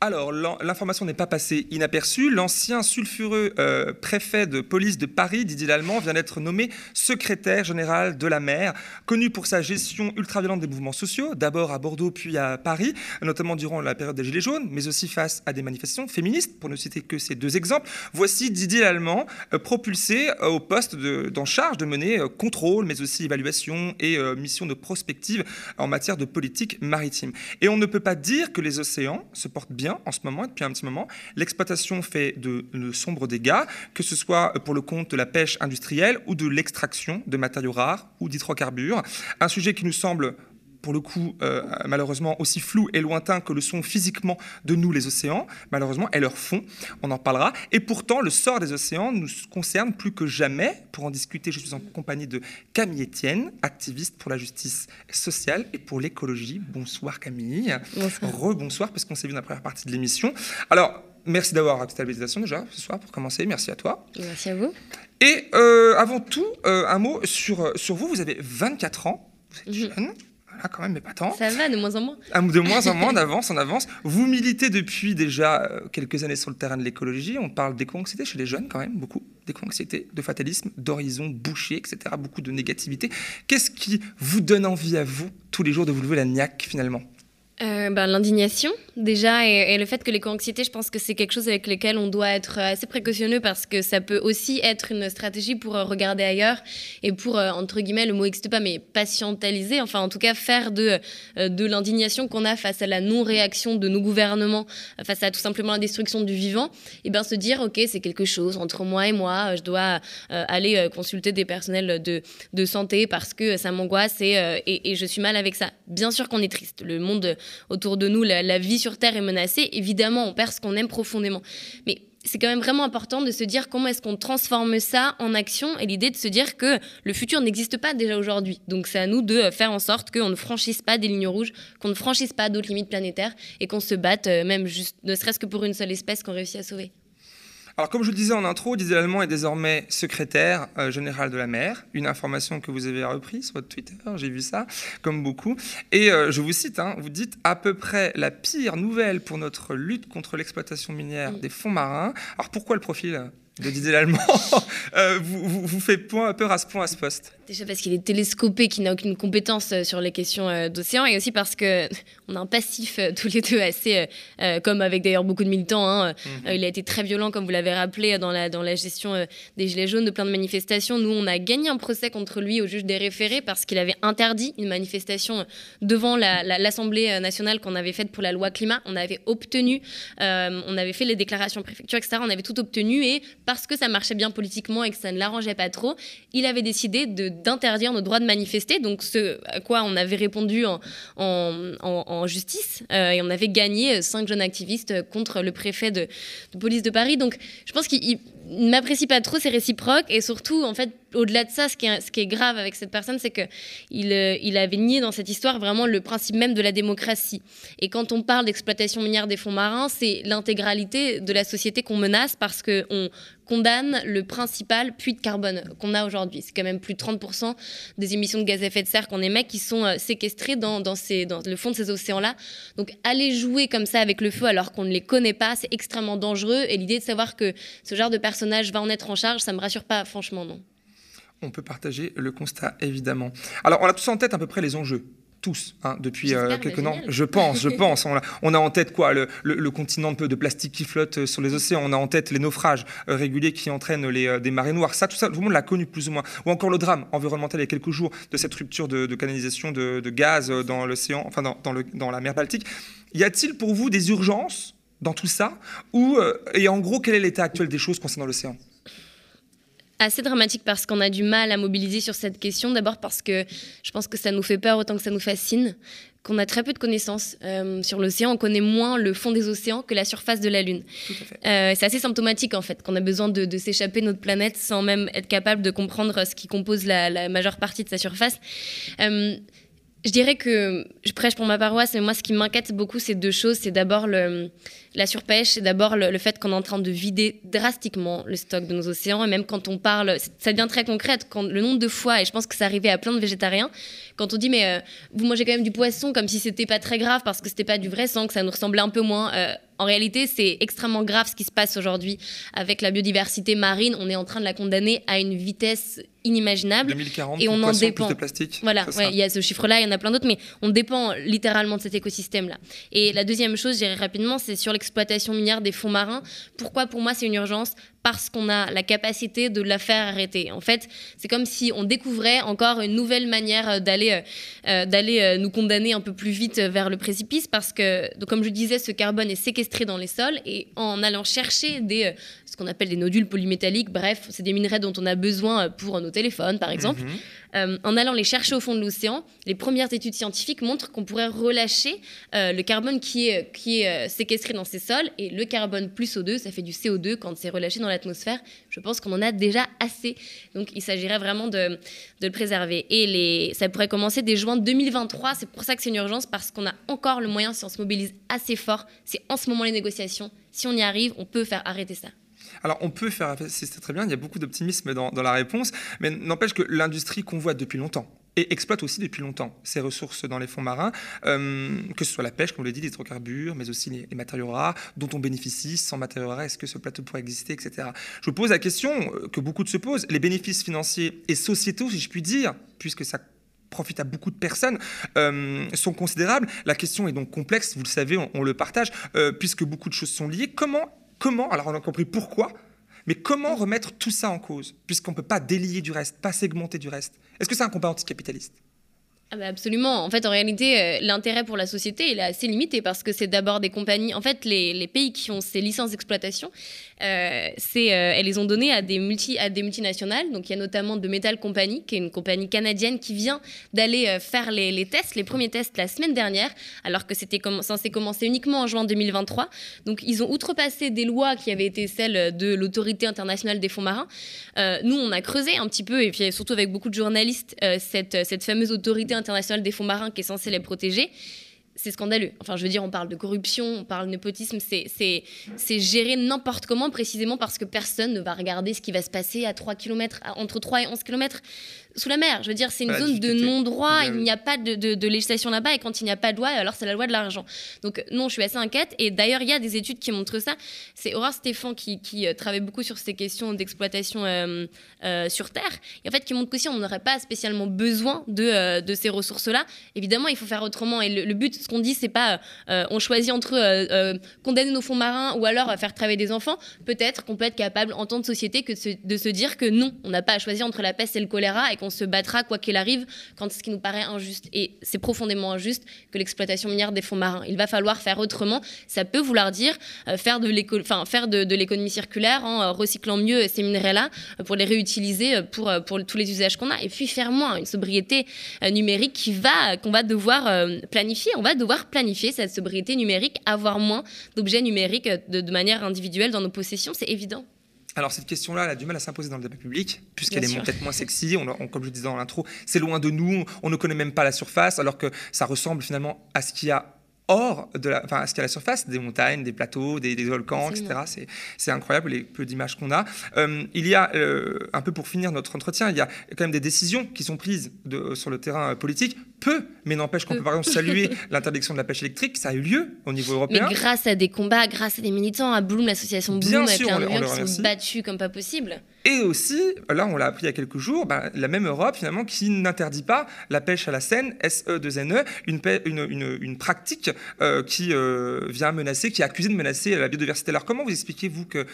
Alors, l'information n'est pas passée inaperçue. L'ancien sulfureux euh, préfet de police de Paris, Didier Lallemand, vient d'être nommé secrétaire général de la mer, connu pour sa gestion ultra-violente des mouvements sociaux, d'abord à Bordeaux puis à Paris, notamment durant la période des Gilets jaunes, mais aussi face à des manifestations féministes, pour ne citer que ces deux exemples. Voici Didier Lallemand euh, propulsé euh, au poste d'en charge de mener contrôle, mais aussi évaluation et mission de prospective en matière de politique maritime. Et on ne peut pas dire que les océans se portent bien en ce moment, depuis un petit moment. L'exploitation fait de, sombres dégâts, que ce soit pour le compte de la pêche industrielle ou de l'extraction de matériaux rares ou d'hydrocarbures. Un sujet qui nous semble pour le coup, euh, malheureusement, aussi flou et lointain que le sont physiquement de nous les océans, malheureusement, et leur fond, on en parlera. Et pourtant, le sort des océans nous concerne plus que jamais. Pour en discuter, je suis en compagnie de Camille Etienne, activiste pour la justice sociale et pour l'écologie. Bonsoir Camille. Bonsoir. Rebonsoir, parce qu'on s'est vu dans la première partie de l'émission. Alors, merci d'avoir accepté l'invitation déjà ce soir pour commencer. Merci à toi. Merci à vous. Et euh, avant tout, euh, un mot sur, sur vous. Vous avez 24 ans. Vous êtes mhm. Jeune quand même, mais pas tant. Ça va, de moins en moins. Ah, de moins en moins, d'avance en avance. Vous militez depuis déjà euh, quelques années sur le terrain de l'écologie. On parle d'éco-anxiété chez les jeunes, quand même, beaucoup. D'éco-anxiété, de fatalisme, d'horizon bouché, etc. Beaucoup de négativité. Qu'est-ce qui vous donne envie à vous, tous les jours, de vous lever la niaque, finalement? Euh, ben, L'indignation, déjà, et, le fait que l'éco-anxiété, je pense que c'est quelque chose avec lequel on doit être assez précautionneux parce que ça peut aussi être une stratégie pour euh, regarder ailleurs et pour, euh, entre guillemets, le mot n'existe pas, mais patientaliser, enfin, en tout cas, faire de, de l'indignation qu'on a face à la non-réaction de nos gouvernements, face à tout simplement la destruction du vivant, et bien se dire, OK, c'est quelque chose entre moi et moi, je dois aller consulter des personnels de, de santé parce que ça m'angoisse et, et, et je suis mal avec ça. Bien sûr qu'on est triste. Le monde autour de nous, la, vie sur Terre est menacée, évidemment, on perd ce qu'on aime profondément. Mais c'est quand même vraiment important de se dire comment est-ce qu'on transforme ça en action et l'idée de se dire que le futur n'existe pas déjà aujourd'hui. Donc c'est à nous de faire en sorte qu'on ne franchisse pas des lignes rouges, qu'on ne franchisse pas d'autres limites planétaires et qu'on se batte euh, même juste ne serait-ce que pour une seule espèce qu'on réussit à sauver. Alors, comme je le disais en intro, Didier Allemand est désormais secrétaire euh, général de la mer. Une information que vous avez reprise sur votre Twitter, j'ai vu ça, comme beaucoup. Et euh, je vous cite, hein, vous dites à peu près la pire nouvelle pour notre lutte contre l'exploitation minière des fonds marins. Alors, pourquoi le profil? De Didier Lallemand euh, vous, vous, vous, fait peur à ce point à ce poste Déjà parce qu'il est télescopé, qu'il n'a aucune compétence euh, sur les questions euh, d'océan, et aussi parce que on a un passif tous les deux assez, comme avec d'ailleurs beaucoup de militants. Hein, mhm. il a été très violent, comme vous l'avez rappelé, dans la, dans la gestion des Gilets jaunes, de plein de manifestations. Nous, on a gagné un procès contre lui au juge des référés parce qu'il avait interdit une manifestation devant l'Assemblée nationale qu'on avait faite pour la loi climat. On avait obtenu, on avait fait les déclarations préfecture, etc. On avait tout obtenu, et parce que ça marchait bien politiquement et que ça ne l'arrangeait pas trop, il avait décidé d'interdire nos droits de manifester, donc ce à quoi on avait répondu en, en, justice, euh, et on avait gagné cinq jeunes activistes contre le préfet de, police de Paris. Donc je pense qu'il n'apprécie pas trop, c'est réciproque, et surtout, en fait, au-delà de ça, ce qui est, ce qui est grave avec cette personne, c'est qu'il euh, il avait nié dans cette histoire vraiment le principe même de la démocratie. Et quand on parle d'exploitation minière des fonds marins, c'est l'intégralité de la société qu'on menace parce qu'on condamne le principal puits de carbone qu'on a aujourd'hui. C'est quand même plus de 30% des émissions de gaz à effet de serre qu'on émet qui sont euh, séquestrées dans, le fond de ces océans-là. Donc aller jouer comme ça avec le feu alors qu'on ne les connaît pas, c'est extrêmement dangereux. Et l'idée de savoir que ce genre de personnage va en être en charge, ça me rassure pas, franchement, non on peut partager le constat, évidemment. Alors, on a tous en tête à peu près les enjeux tous, hein, depuis euh, quelques temps. Je pense, je pense. On a, en tête quoi le, continent de, plastique qui flotte euh, sur les océans. On a en tête les naufrages euh, réguliers qui entraînent les, des marées noires. Ça, tout ça, tout le monde l'a connu plus ou moins. Ou encore le drame environnemental il y a quelques jours de cette rupture de, canalisation de, gaz dans l'océan, enfin dans, dans, dans, la mer Baltique. Y a-t-il pour vous des urgences dans tout ça? Ou, et en gros, quel est l'état actuel des choses concernant l'océan? Assez dramatique parce qu'on a du mal à mobiliser sur cette question. D'abord parce que je pense que ça nous fait peur autant que ça nous fascine, qu'on a très peu de connaissances euh, sur l'océan. On connaît moins le fond des océans que la surface de la Lune. Euh, c'est assez symptomatique en fait qu'on a besoin de, s'échapper de notre planète sans même être capable de comprendre ce qui compose la, majeure partie de sa surface. Euh, je dirais que je prêche pour ma paroisse, mais moi, ce qui m'inquiète beaucoup, c'est deux choses. C'est d'abord la surpêche, c'est d'abord le, fait qu'on est en train de vider drastiquement le stock de nos océans. Et même quand on parle, ça devient très concret, quand le nombre de fois, et je pense que ça arrivait à plein de végétariens, quand on dit, mais euh, vous mangez quand même du poisson, comme si c'était pas très grave parce que c'était pas du vrai sang, que ça nous ressemblait un peu moins. Euh, en réalité, c'est extrêmement grave ce qui se passe aujourd'hui avec la biodiversité marine. On est en train de la condamner à une vitesse inimaginable. 2040, et on en dépend. de plastique. Voilà, il y a ce chiffre-là, il y en a plein d'autres, mais on dépend littéralement de cet écosystème-là. Et la deuxième chose, je dirais rapidement, c'est sur l'exploitation minière des fonds marins. Pourquoi pour moi c'est une urgence? Parce qu'on a la capacité de la faire arrêter. En fait, c'est comme si on découvrait encore une nouvelle manière euh, d'aller euh, euh, d'aller nous condamner un peu plus vite vers le précipice, parce que, comme je disais, ce carbone est séquestré dans les sols, et en allant chercher des, qu'on appelle des nodules polymétalliques, bref, c'est des minerais dont on a besoin pour nos téléphones, par exemple. Mhm. Euh, en allant les chercher au fond de l'océan, les premières études scientifiques montrent qu'on pourrait relâcher euh, le carbone qui est, qui est euh, séquestré dans ces sols. Et le carbone plus O2, ça fait du CO2 quand c'est relâché dans l'atmosphère. Je pense qu'on en a déjà assez. Donc il s'agirait vraiment de, de, le préserver. Et les, ça pourrait commencer dès juin 2023. C'est pour ça que c'est une urgence, parce qu'on a encore le moyen, si on se mobilise assez fort, c'est en ce moment les négociations. Si on y arrive, on peut faire arrêter ça. Alors, on peut faire, c'est très bien, il y a beaucoup d'optimisme dans, la réponse, mais n'empêche que l'industrie convoite depuis longtemps et exploite aussi depuis longtemps ces ressources dans les fonds marins, euh, que ce soit la pêche, comme on l'a dit, les hydrocarbures, mais aussi les, matériaux rares dont on bénéficie. Sans matériaux rares, est-ce que ce plateau pourrait exister, etc. Je vous pose la question euh, que beaucoup de se posent les bénéfices financiers et sociétaux, si je puis dire, puisque ça profite à beaucoup de personnes, euh, sont considérables. La question est donc complexe, vous le savez, on, le partage, puisque beaucoup de choses sont liées. Comment comment, alors on a compris pourquoi, mais comment remettre tout ça en cause, puisqu'on ne peut pas délier du reste, pas segmenter du reste. Est-ce que c'est un combat anticapitaliste? Ah bah absolument. En fait, en réalité, euh, l'intérêt pour la société, est assez limité parce que c'est d'abord des compagnies. En fait, les, les, pays qui ont ces licences d'exploitation, euh, euh, elles les ont données à des, multi, à des multinationales. Donc, il y a notamment de Metal Company, qui est une compagnie canadienne qui vient d'aller faire les, les, tests, les premiers tests la semaine dernière, alors que c'était censé commencer uniquement en juin 2023. Donc, ils ont outrepassé des lois qui avaient été celles de l'autorité internationale des fonds marins. nous, on a creusé un petit peu, et puis surtout avec beaucoup de journalistes, cette, cette fameuse autorité internationale des fonds marins qui est censée les protéger c'est scandaleux. Enfin, je veux dire, on parle de corruption, on parle de népotisme, c'est géré n'importe comment, précisément parce que personne ne va regarder ce qui va se passer à 3 km, entre 3 et 11 km sous la mer. Je veux dire, c'est une zone de non-droit, il n'y a pas de, législation là-bas, et quand il n'y a pas de loi, alors c'est la loi de l'argent. Donc non, je suis assez inquiète, et d'ailleurs, il y a des études qui montrent ça. C'est Aurore Stéphane qui, euh, travaille beaucoup sur ces questions d'exploitation euh, euh, sur Terre, et en fait qui montre qu'aussi on n'aurait pas spécialement besoin de, de ces ressources-là. Évidemment, il faut faire autrement, et le, but, ce qu'on dit, c'est pas on choisit entre condamner nos fonds marins ou alors faire travailler des enfants. Peut-être qu'on peut être capable en tant que société que de se, de se dire que non, on n'a pas à choisir entre la peste et le choléra, et qu'on on se battra quoi qu'il arrive quand ce qui nous paraît injuste. Et c'est profondément injuste que l'exploitation minière des fonds marins. Il va falloir faire autrement. Ça peut vouloir dire euh, faire de l'économie circulaire en euh, recyclant mieux ces minerais-là euh, pour les réutiliser pour, tous les usages qu'on a. Et puis faire moins, une sobriété numérique qu'on va devoir planifier. On va devoir planifier cette sobriété numérique, avoir moins d'objets numériques de manière individuelle dans nos possessions, c'est évident. Alors cette question-là, elle a du mal à s'imposer dans le débat public, puisqu'elle est peut-être moins sexy. On, comme je disais dans l'intro, c'est loin de nous, on ne connaît même pas la surface, alors que ça ressemble finalement à ce qu'il y a hors de la, enfin, à ce qu'il y a la surface, des montagnes, des plateaux, des, volcans, etc. C'est incroyable les peu d'images qu'on a. Euh, il y a, euh, un peu pour finir notre entretien, il y a quand même des décisions qui sont prises de, sur le terrain politique peu, mais n'empêche qu'on peut par exemple saluer l'interdiction de la pêche électrique, ça a eu lieu au niveau européen. Mais grâce à des combats, grâce à des militants, à Bloom, l'association Bloom, avec plein de qui sont battus comme pas possible. Et aussi, là on l'a appris il y a quelques jours, bah, la même Europe finalement qui n'interdit pas la pêche à la Seine, SE2NE, une, une, une, pratique euh, qui euh, vient menacer, qui est accusée de menacer la biodiversité. Alors comment vous expliquez-vous que,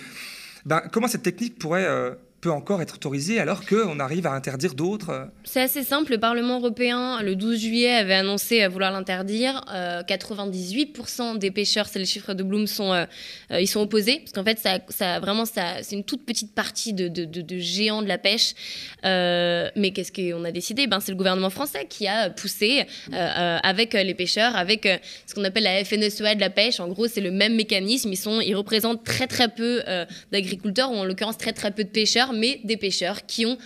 ben, comment cette technique pourrait... Euh, peut encore être autorisé alors qu'on arrive à interdire d'autres C'est assez simple. Le Parlement européen, le 12 juillet, avait annoncé vouloir l'interdire. 98% euh, des pêcheurs, c'est le chiffre de Bloom, sont, euh, euh, ils sont opposés. Parce qu'en fait, ça, vraiment, c'est une toute petite partie de, de, de, géants de la pêche. mais qu'est-ce qu'on a décidé? Ben, C'est le gouvernement français qui a poussé avec les pêcheurs, avec ce qu'on appelle la FNSEA de la pêche. En gros, c'est le même mécanisme. Ils, ils représentent très très peu d'agriculteurs, ou en l'occurrence très très peu de pêcheurs mais des pêcheurs qui ont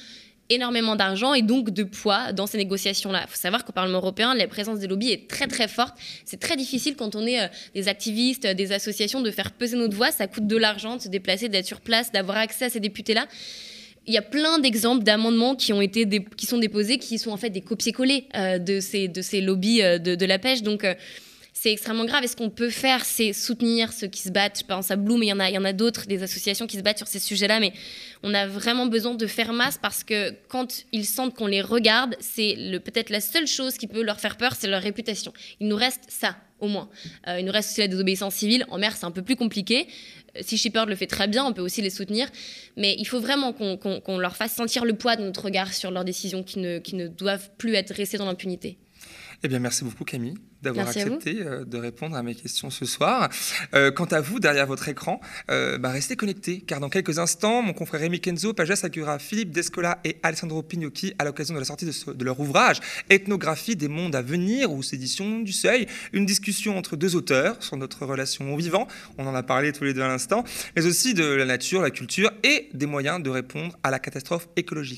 énormément d'argent et donc de poids dans ces négociations-là. Il faut savoir qu'au Parlement européen, la présence des lobbies est très très forte. C'est très difficile quand on est euh, des activistes, des associations, de faire peser notre voix. Ça coûte de l'argent de se déplacer, d'être sur place, d'avoir accès à ces députés-là. Il y a plein d'exemples d'amendements qui ont été qui sont déposés, qui sont en fait des copier-coller euh, de ces de ces lobbies euh, de, de, la pêche. Donc c'est extrêmement grave. Et ce qu'on peut faire, c'est soutenir ceux qui se battent. Je pense à Bloom, il y en a, il y en a d'autres, des associations qui se battent sur ces sujets-là, mais on a vraiment besoin de faire masse parce que quand ils sentent qu'on les regarde, c'est peut-être la seule chose qui peut leur faire peur, c'est leur réputation. Il nous reste ça, au moins. Euh, il nous reste aussi la désobéissance civile. En mer, c'est un peu plus compliqué. Euh, si Shepard le fait très bien, on peut aussi les soutenir. Mais il faut vraiment qu'on leur fasse sentir le poids de notre regard sur leurs décisions qui ne, qui ne doivent plus être restées dans l'impunité. Eh bien, merci beaucoup Camille d'avoir accepté euh, de répondre à mes questions ce soir. Euh, quant à vous, derrière votre écran, euh, bah, restez connectés, car dans quelques instants, mon confrère Rémi Kenzo Pages accueillera Philippe Descola et Alessandro Pignocchi à l'occasion de la sortie de, leur ouvrage Ethnographie des mondes à venir, ou éditions du Seuil, une discussion entre deux auteurs sur notre relation au vivant, on en a parlé tous les deux à l'instant, mais aussi de la nature, la culture et des moyens de répondre à la catastrophe écologique.